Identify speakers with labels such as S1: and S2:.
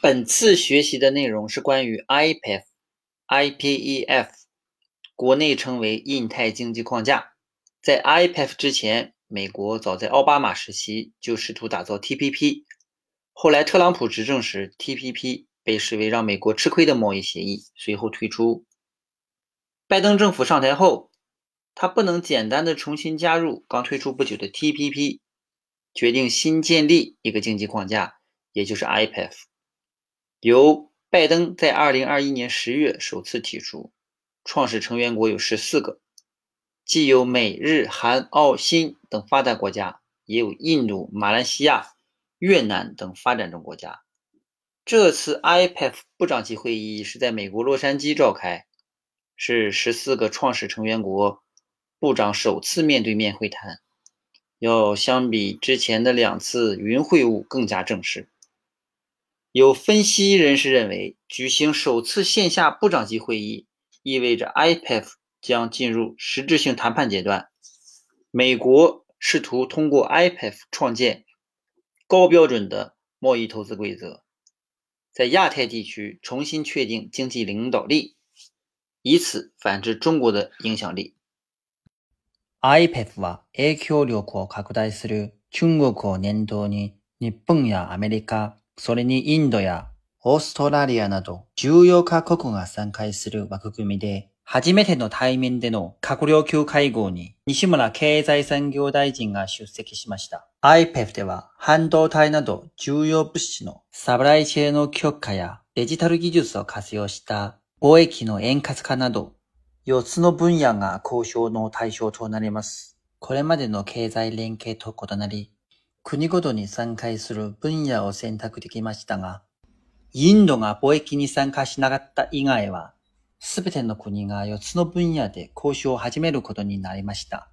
S1: 本次学习的内容是关于 IPF，IPEF，国内称为印太经济框架。在 IPF 之前，美国早在奥巴马时期就试图打造 TPP，后来特朗普执政时，TPP 被视为让美国吃亏的贸易协议，随后退出。拜登政府上台后，他不能简单的重新加入刚退出不久的 TPP，决定新建立一个经济框架，也就是 IPF。由拜登在2021年10月首次提出，创始成员国有十四个，既有美日韩澳新等发达国家，也有印度、马来西亚、越南等发展中国家。这次 IPF 部长级会议是在美国洛杉矶召开，是十四个创始成员国部长首次面对面会谈，要相比之前的两次云会晤更加正式。有分析人士认为，举行首次线下部长级会议，意味着 IPF 将进入实质性谈判阶段。美国试图通过 IPF 创建高标准的贸易投资规则，在亚太地区重新确定经济领导力，以此反制中国的影响力。
S2: IPF は影響力を拡大する中国を念頭に日本やアメリカ。それにインドやオーストラリアなど重要各国が参加する枠組みで、初めての対面での閣僚級会合に西村経済産業大臣が出席しました。IPEF では半導体など重要物資のサプライチェーンの強化やデジタル技術を活用した貿易の円滑化など4つの分野が交渉の対象となります。これまでの経済連携と異なり、国ごとに参加する分野を選択できましたが、インドが貿易に参加しなかった以外は、すべての国が4つの分野で交渉を始めることになりました。